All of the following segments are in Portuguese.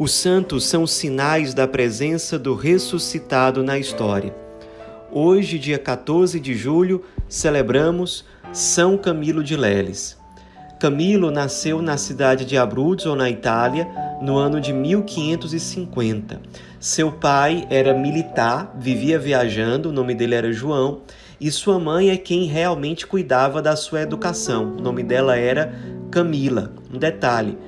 Os santos são sinais da presença do ressuscitado na história. Hoje, dia 14 de julho, celebramos São Camilo de Leles. Camilo nasceu na cidade de Abruzzo, na Itália, no ano de 1550. Seu pai era militar, vivia viajando, o nome dele era João, e sua mãe é quem realmente cuidava da sua educação. O nome dela era Camila. Um detalhe: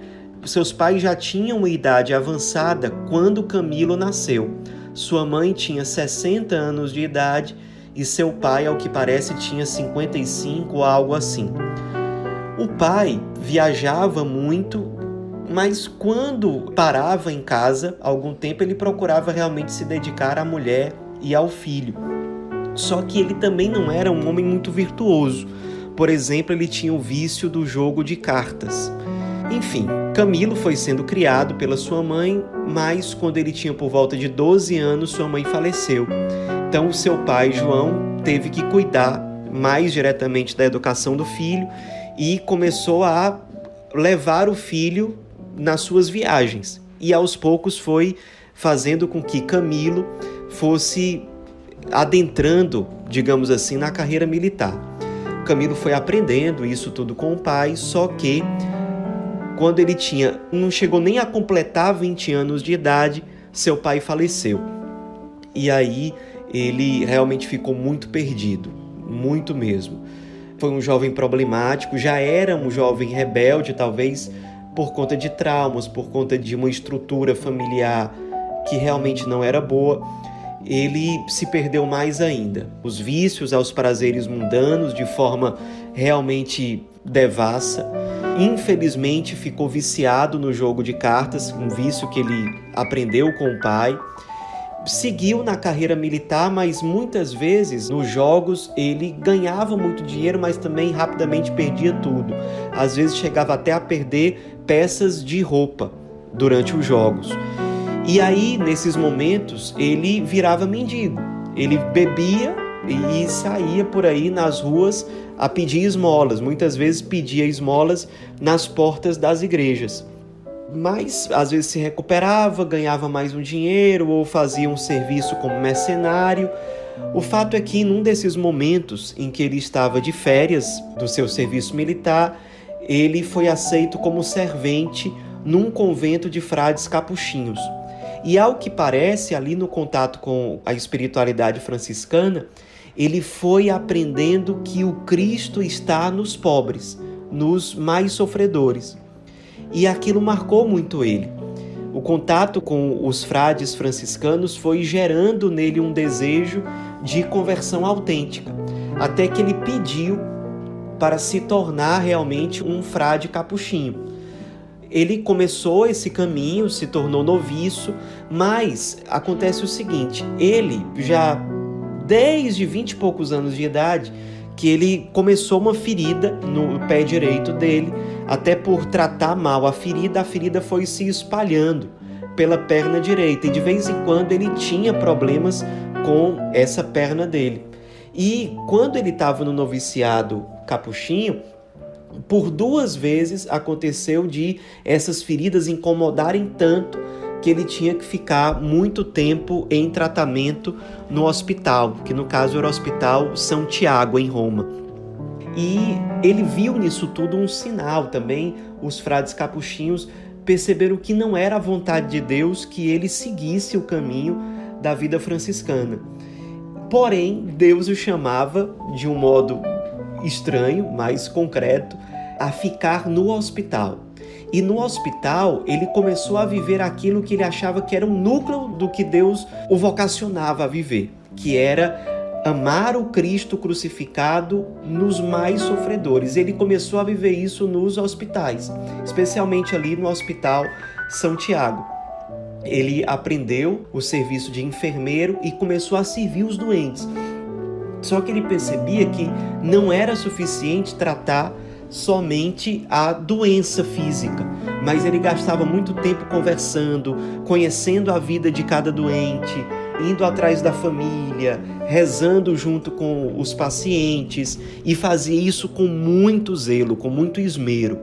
seus pais já tinham uma idade avançada quando Camilo nasceu. Sua mãe tinha 60 anos de idade e seu pai, ao que parece, tinha 55 ou algo assim. O pai viajava muito, mas quando parava em casa, algum tempo ele procurava realmente se dedicar à mulher e ao filho. Só que ele também não era um homem muito virtuoso. Por exemplo, ele tinha o vício do jogo de cartas. Enfim, Camilo foi sendo criado pela sua mãe, mas quando ele tinha por volta de 12 anos, sua mãe faleceu. Então, seu pai, João, teve que cuidar mais diretamente da educação do filho e começou a levar o filho nas suas viagens. E aos poucos foi fazendo com que Camilo fosse adentrando, digamos assim, na carreira militar. Camilo foi aprendendo isso tudo com o pai, só que quando ele tinha, não chegou nem a completar 20 anos de idade, seu pai faleceu. E aí ele realmente ficou muito perdido, muito mesmo. Foi um jovem problemático, já era um jovem rebelde, talvez por conta de traumas, por conta de uma estrutura familiar que realmente não era boa. Ele se perdeu mais ainda. Os vícios aos prazeres mundanos de forma realmente devassa Infelizmente, ficou viciado no jogo de cartas, um vício que ele aprendeu com o pai. Seguiu na carreira militar, mas muitas vezes nos jogos ele ganhava muito dinheiro, mas também rapidamente perdia tudo. Às vezes chegava até a perder peças de roupa durante os jogos. E aí, nesses momentos, ele virava mendigo. Ele bebia e saía por aí nas ruas a pedir esmolas, muitas vezes pedia esmolas nas portas das igrejas. Mas às vezes se recuperava, ganhava mais um dinheiro ou fazia um serviço como mercenário. O fato é que num desses momentos em que ele estava de férias do seu serviço militar, ele foi aceito como servente num convento de frades capuchinhos. E ao que parece, ali no contato com a espiritualidade franciscana, ele foi aprendendo que o Cristo está nos pobres, nos mais sofredores. E aquilo marcou muito ele. O contato com os frades franciscanos foi gerando nele um desejo de conversão autêntica, até que ele pediu para se tornar realmente um frade capuchinho. Ele começou esse caminho, se tornou noviço, mas acontece o seguinte: ele já desde 20 e poucos anos de idade que ele começou uma ferida no pé direito dele, até por tratar mal a ferida, a ferida foi se espalhando pela perna direita e de vez em quando ele tinha problemas com essa perna dele. E quando ele estava no noviciado capuchinho, por duas vezes aconteceu de essas feridas incomodarem tanto que ele tinha que ficar muito tempo em tratamento no hospital, que no caso era o Hospital São Tiago, em Roma. E ele viu nisso tudo um sinal também. Os frades capuchinhos perceberam que não era a vontade de Deus que ele seguisse o caminho da vida franciscana. Porém, Deus o chamava de um modo estranho, mais concreto, a ficar no hospital. E no hospital, ele começou a viver aquilo que ele achava que era o núcleo do que Deus o vocacionava a viver, que era amar o Cristo crucificado nos mais sofredores. Ele começou a viver isso nos hospitais, especialmente ali no Hospital São Tiago. Ele aprendeu o serviço de enfermeiro e começou a servir os doentes. Só que ele percebia que não era suficiente tratar somente a doença física, mas ele gastava muito tempo conversando, conhecendo a vida de cada doente, indo atrás da família, rezando junto com os pacientes e fazia isso com muito zelo, com muito esmero.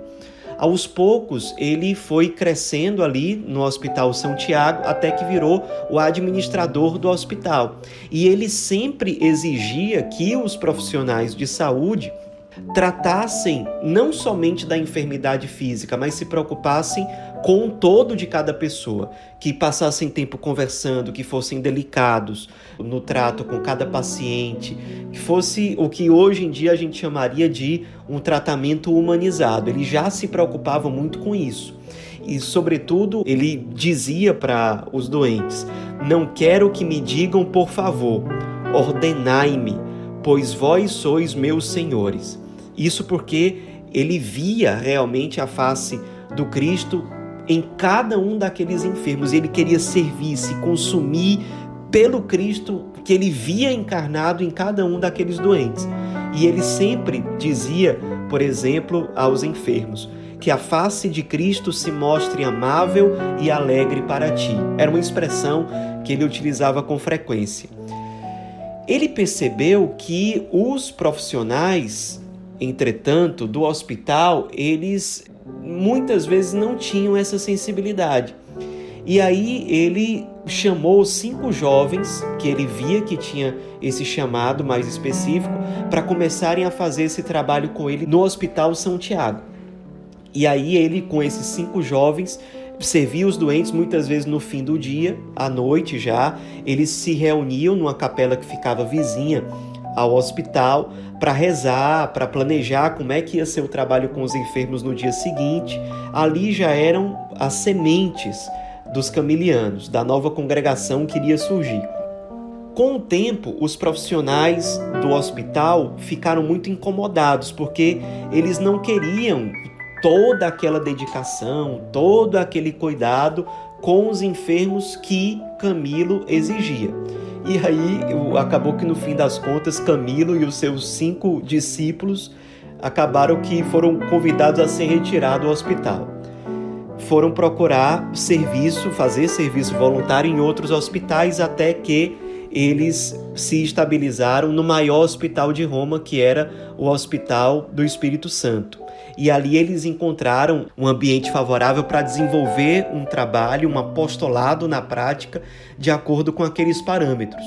Aos poucos, ele foi crescendo ali no Hospital São Tiago até que virou o administrador do hospital. E ele sempre exigia que os profissionais de saúde tratassem não somente da enfermidade física, mas se preocupassem com o todo de cada pessoa, que passassem tempo conversando, que fossem delicados no trato com cada paciente, que fosse o que hoje em dia a gente chamaria de um tratamento humanizado. Ele já se preocupava muito com isso. E, sobretudo, ele dizia para os doentes: Não quero que me digam por favor, ordenai-me, pois vós sois meus senhores. Isso porque ele via realmente a face do Cristo em cada um daqueles enfermos. Ele queria servir, se consumir pelo Cristo que ele via encarnado em cada um daqueles doentes. E ele sempre dizia, por exemplo, aos enfermos: que a face de Cristo se mostre amável e alegre para ti. Era uma expressão que ele utilizava com frequência. Ele percebeu que os profissionais entretanto, do hospital, eles muitas vezes não tinham essa sensibilidade. E aí ele chamou cinco jovens que ele via que tinha esse chamado mais específico para começarem a fazer esse trabalho com ele no Hospital São Tiago. E aí ele com esses cinco jovens servia os doentes muitas vezes no fim do dia, à noite já, eles se reuniam numa capela que ficava vizinha ao hospital para rezar, para planejar como é que ia ser o trabalho com os enfermos no dia seguinte. Ali já eram as sementes dos camilianos, da nova congregação que iria surgir. Com o tempo, os profissionais do hospital ficaram muito incomodados porque eles não queriam toda aquela dedicação, todo aquele cuidado com os enfermos que Camilo exigia. E aí acabou que no fim das contas Camilo e os seus cinco discípulos acabaram que foram convidados a ser retirados do hospital. Foram procurar serviço, fazer serviço voluntário em outros hospitais até que eles se estabilizaram no maior hospital de Roma, que era o Hospital do Espírito Santo. E ali eles encontraram um ambiente favorável para desenvolver um trabalho, um apostolado na prática, de acordo com aqueles parâmetros.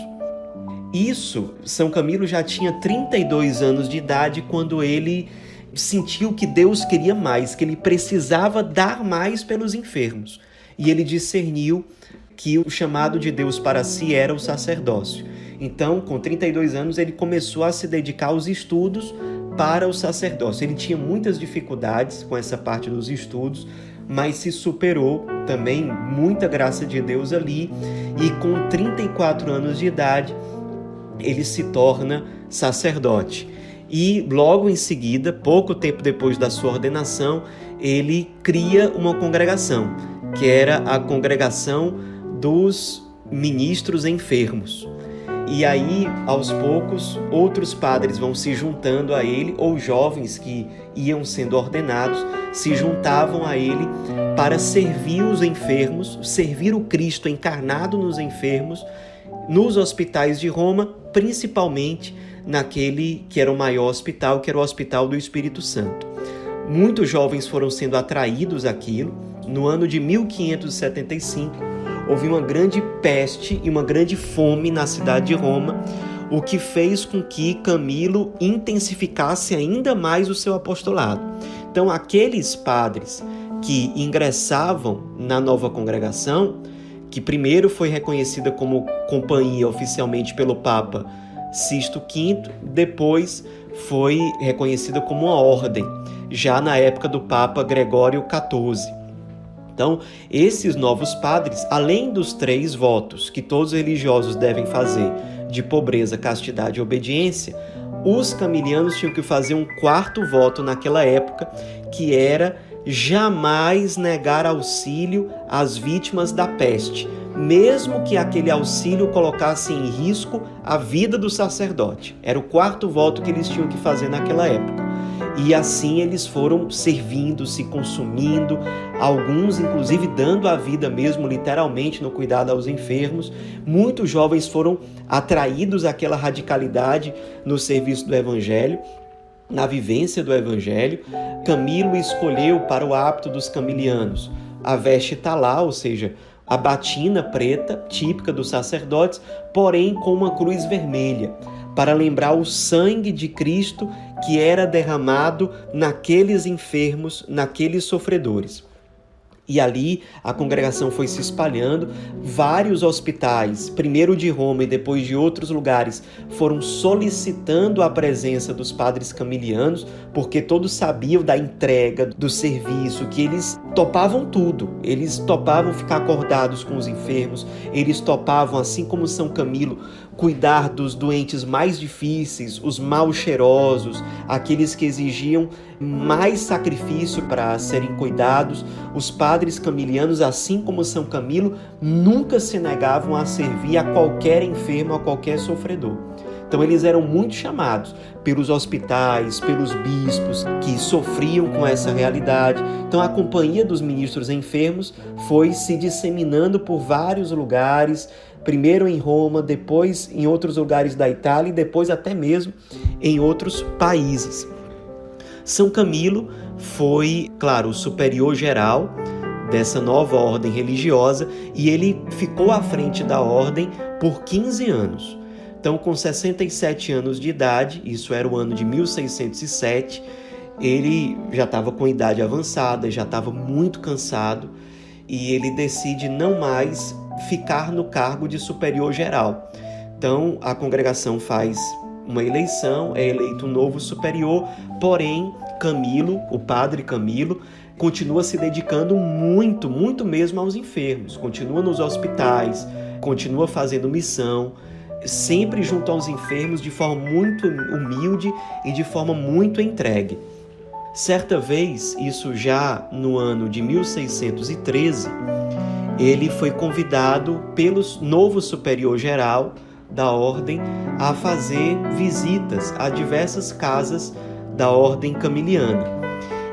Isso, São Camilo já tinha 32 anos de idade quando ele sentiu que Deus queria mais, que ele precisava dar mais pelos enfermos. E ele discerniu que o chamado de Deus para si era o sacerdócio. Então, com 32 anos, ele começou a se dedicar aos estudos para o sacerdócio. Ele tinha muitas dificuldades com essa parte dos estudos, mas se superou também, muita graça de Deus ali, e com 34 anos de idade, ele se torna sacerdote. E logo em seguida, pouco tempo depois da sua ordenação, ele cria uma congregação, que era a congregação dos ministros enfermos. E aí, aos poucos, outros padres vão se juntando a ele, ou jovens que iam sendo ordenados se juntavam a ele para servir os enfermos, servir o Cristo encarnado nos enfermos, nos hospitais de Roma, principalmente naquele que era o maior hospital, que era o Hospital do Espírito Santo. Muitos jovens foram sendo atraídos àquilo. No ano de 1575, houve uma grande peste e uma grande fome na cidade de Roma, o que fez com que Camilo intensificasse ainda mais o seu apostolado. Então, aqueles padres que ingressavam na nova congregação, que primeiro foi reconhecida como companhia oficialmente pelo Papa Sisto V, depois foi reconhecida como uma ordem, já na época do Papa Gregório XIV. Então, esses novos padres, além dos três votos que todos os religiosos devem fazer de pobreza, castidade e obediência, os camilianos tinham que fazer um quarto voto naquela época, que era jamais negar auxílio às vítimas da peste, mesmo que aquele auxílio colocasse em risco a vida do sacerdote. Era o quarto voto que eles tinham que fazer naquela época. E assim eles foram servindo, se consumindo, alguns inclusive dando a vida mesmo literalmente no cuidado aos enfermos. Muitos jovens foram atraídos àquela radicalidade no serviço do evangelho. na vivência do Evangelho, Camilo escolheu para o hábito dos camilianos a veste talá, ou seja, a batina preta, típica dos sacerdotes, porém com uma cruz vermelha, para lembrar o sangue de Cristo que era derramado naqueles enfermos, naqueles sofredores. E ali a congregação foi se espalhando, vários hospitais, primeiro de Roma e depois de outros lugares, foram solicitando a presença dos padres camilianos, porque todos sabiam da entrega, do serviço, que eles topavam tudo. Eles topavam ficar acordados com os enfermos, eles topavam, assim como São Camilo, cuidar dos doentes mais difíceis, os mal cheirosos, aqueles que exigiam mais sacrifício para serem cuidados. Os padres camilianos, assim como São Camilo, nunca se negavam a servir a qualquer enfermo, a qualquer sofredor. Então eles eram muito chamados pelos hospitais, pelos bispos que sofriam com essa realidade. Então a companhia dos ministros enfermos foi se disseminando por vários lugares, primeiro em Roma, depois em outros lugares da Itália e depois até mesmo em outros países. São Camilo foi, claro, o superior geral dessa nova ordem religiosa e ele ficou à frente da ordem por 15 anos. Então, com 67 anos de idade, isso era o ano de 1607, ele já estava com idade avançada, já estava muito cansado e ele decide não mais ficar no cargo de superior geral. Então a congregação faz uma eleição, é eleito um novo superior, porém Camilo, o padre Camilo, continua se dedicando muito, muito mesmo aos enfermos, continua nos hospitais, continua fazendo missão, sempre junto aos enfermos de forma muito humilde e de forma muito entregue. Certa vez, isso já no ano de 1613, ele foi convidado pelo novo superior geral da ordem a fazer visitas a diversas casas da ordem camiliana.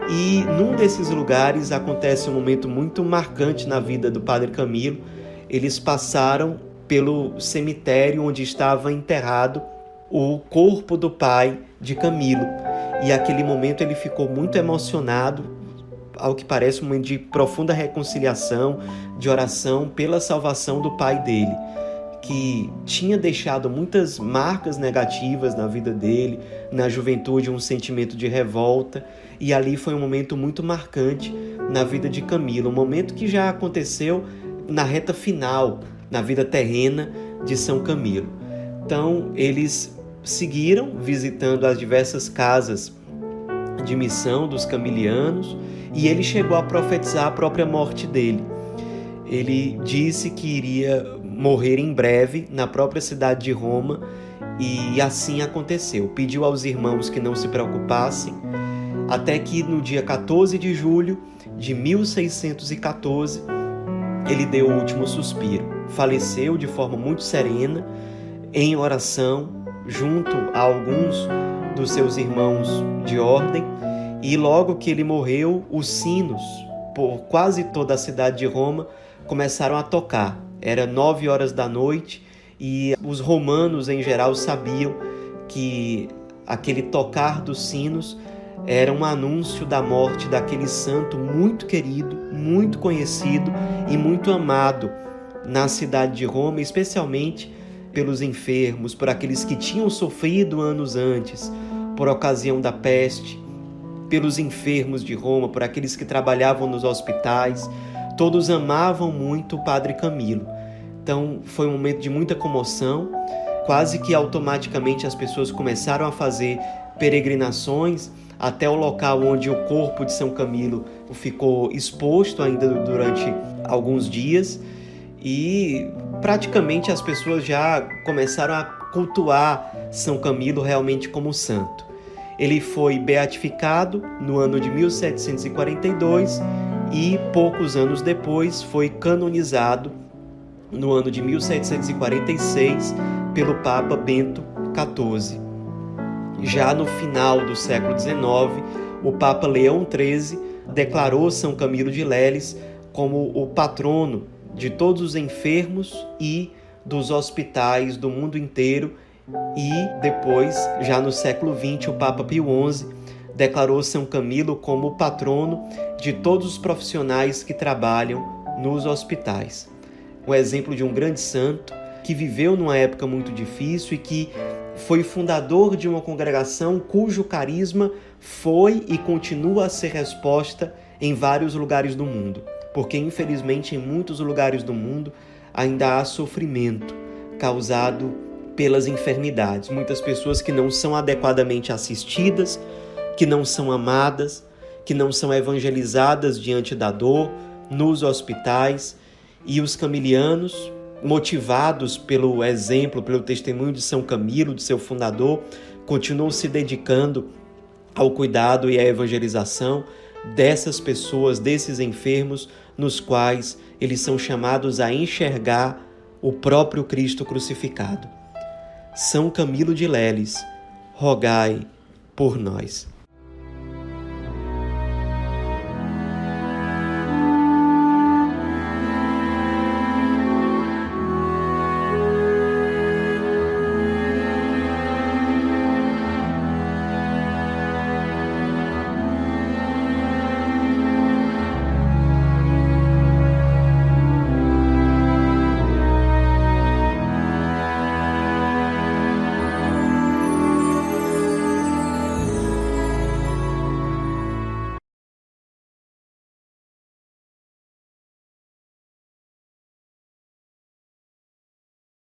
E num desses lugares acontece um momento muito marcante na vida do padre Camilo. Eles passaram pelo cemitério onde estava enterrado o corpo do pai de Camilo. E aquele momento ele ficou muito emocionado, ao que parece um momento de profunda reconciliação, de oração pela salvação do pai dele, que tinha deixado muitas marcas negativas na vida dele, na juventude, um sentimento de revolta, e ali foi um momento muito marcante na vida de Camilo, um momento que já aconteceu na reta final, na vida terrena de São Camilo. Então, eles seguiram visitando as diversas casas de missão dos camilianos e ele chegou a profetizar a própria morte dele. Ele disse que iria morrer em breve na própria cidade de Roma e assim aconteceu. Pediu aos irmãos que não se preocupassem, até que no dia 14 de julho de 1614 ele deu o último suspiro. Faleceu de forma muito serena, em oração, junto a alguns dos seus irmãos de ordem e logo que ele morreu, os sinos por quase toda a cidade de Roma começaram a tocar. Era nove horas da noite e os romanos em geral sabiam que aquele tocar dos sinos era um anúncio da morte daquele santo muito querido, muito conhecido e muito amado na cidade de Roma, especialmente pelos enfermos, por aqueles que tinham sofrido anos antes por ocasião da peste pelos enfermos de Roma, por aqueles que trabalhavam nos hospitais. Todos amavam muito o Padre Camilo. Então foi um momento de muita comoção. Quase que automaticamente as pessoas começaram a fazer peregrinações até o local onde o corpo de São Camilo ficou exposto ainda durante alguns dias e praticamente as pessoas já começaram a cultuar São Camilo realmente como santo. Ele foi beatificado no ano de 1742 e poucos anos depois foi canonizado no ano de 1746 pelo Papa Bento XIV. Já no final do século XIX, o Papa Leão XIII declarou São Camilo de Leles como o patrono de todos os enfermos e dos hospitais do mundo inteiro e depois, já no século XX, o Papa Pio XI declarou São Camilo como o patrono de todos os profissionais que trabalham nos hospitais. Um exemplo de um grande santo que viveu numa época muito difícil e que foi fundador de uma congregação cujo carisma foi e continua a ser resposta em vários lugares do mundo, porque infelizmente em muitos lugares do mundo ainda há sofrimento causado pelas enfermidades. Muitas pessoas que não são adequadamente assistidas, que não são amadas, que não são evangelizadas diante da dor, nos hospitais, e os camilianos, motivados pelo exemplo, pelo testemunho de São Camilo, de seu fundador, continuam se dedicando ao cuidado e à evangelização dessas pessoas, desses enfermos, nos quais eles são chamados a enxergar o próprio Cristo crucificado. São Camilo de Leles, rogai por nós.